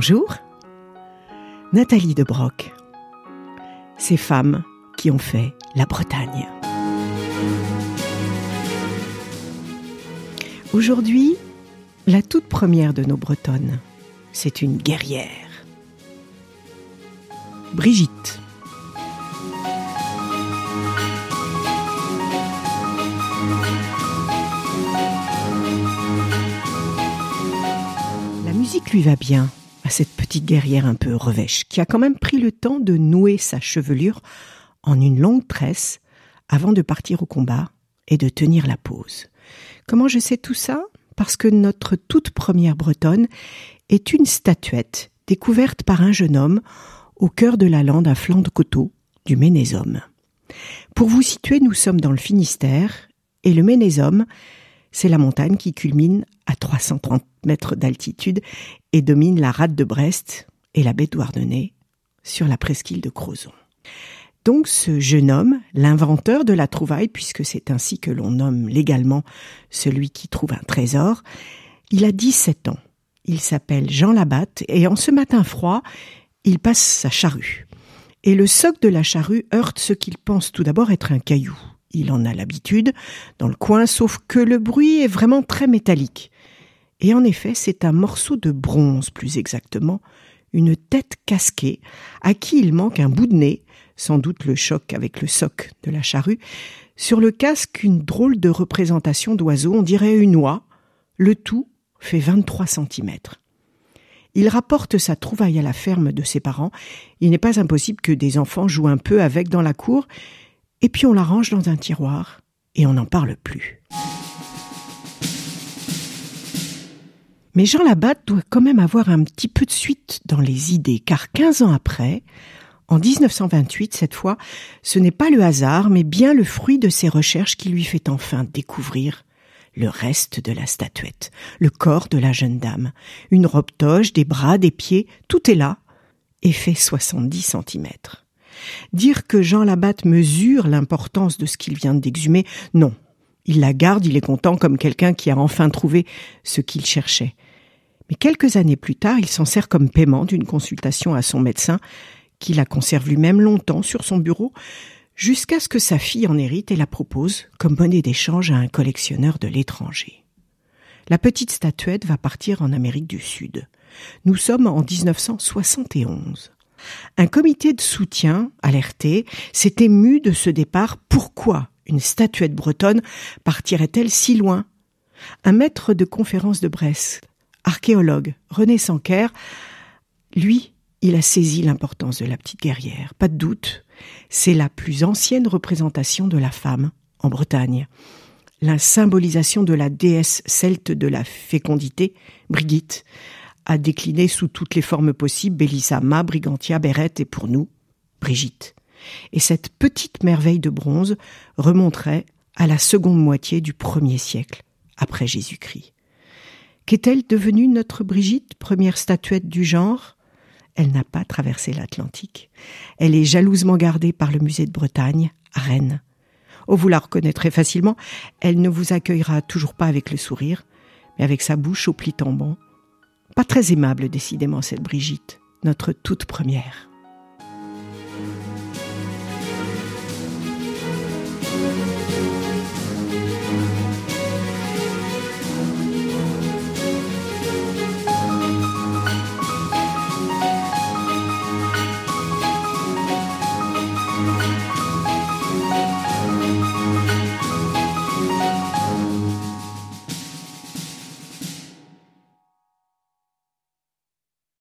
Bonjour, Nathalie de Broc. Ces femmes qui ont fait la Bretagne. Aujourd'hui, la toute première de nos Bretonnes, c'est une guerrière. Brigitte. La musique lui va bien cette petite guerrière un peu revêche, qui a quand même pris le temps de nouer sa chevelure en une longue tresse avant de partir au combat et de tenir la pause. Comment je sais tout ça? Parce que notre toute première bretonne est une statuette découverte par un jeune homme au cœur de la lande à flanc de coteau du Ménésome. Pour vous situer, nous sommes dans le Finistère et le Ménésome, c'est la montagne qui culmine à 330 mètres d'altitude et domine la rade de Brest et la baie de Douarnenez sur la presqu'île de Crozon. Donc ce jeune homme, l'inventeur de la trouvaille, puisque c'est ainsi que l'on nomme légalement celui qui trouve un trésor, il a 17 ans. Il s'appelle Jean Labatte et en ce matin froid, il passe sa charrue. Et le soc de la charrue heurte ce qu'il pense tout d'abord être un caillou. Il en a l'habitude dans le coin, sauf que le bruit est vraiment très métallique. Et en effet, c'est un morceau de bronze, plus exactement, une tête casquée, à qui il manque un bout de nez, sans doute le choc avec le soc de la charrue, sur le casque une drôle de représentation d'oiseau, on dirait une oie, le tout fait 23 centimètres. Il rapporte sa trouvaille à la ferme de ses parents. Il n'est pas impossible que des enfants jouent un peu avec dans la cour, et puis on la range dans un tiroir, et on n'en parle plus. Mais Jean Labatte doit quand même avoir un petit peu de suite dans les idées, car 15 ans après, en 1928 cette fois, ce n'est pas le hasard, mais bien le fruit de ses recherches qui lui fait enfin découvrir le reste de la statuette, le corps de la jeune dame, une robe toge, des bras, des pieds, tout est là, et fait 70 centimètres. Dire que Jean Labatte mesure l'importance de ce qu'il vient d'exhumer, non. Il la garde, il est content comme quelqu'un qui a enfin trouvé ce qu'il cherchait. Mais quelques années plus tard, il s'en sert comme paiement d'une consultation à son médecin, qui la conserve lui-même longtemps sur son bureau, jusqu'à ce que sa fille en hérite et la propose comme monnaie d'échange à un collectionneur de l'étranger. La petite statuette va partir en Amérique du Sud. Nous sommes en 1971. Un comité de soutien, alerté, s'est ému de ce départ. Pourquoi une statuette bretonne partirait-elle si loin? Un maître de conférence de Brest, archéologue, René Sanquer, lui, il a saisi l'importance de la petite guerrière. Pas de doute, c'est la plus ancienne représentation de la femme en Bretagne. La symbolisation de la déesse celte de la fécondité, Brigitte, a décliné sous toutes les formes possibles Bélissama, Brigantia, Bérette et pour nous, Brigitte. Et cette petite merveille de bronze remonterait à la seconde moitié du premier siècle après Jésus-Christ. Qu'est-elle devenue notre Brigitte, première statuette du genre? Elle n'a pas traversé l'Atlantique. Elle est jalousement gardée par le musée de Bretagne, à Rennes. Oh, vous la reconnaîtrez facilement, elle ne vous accueillera toujours pas avec le sourire, mais avec sa bouche au pli tombant. Pas très aimable, décidément, cette Brigitte, notre toute première.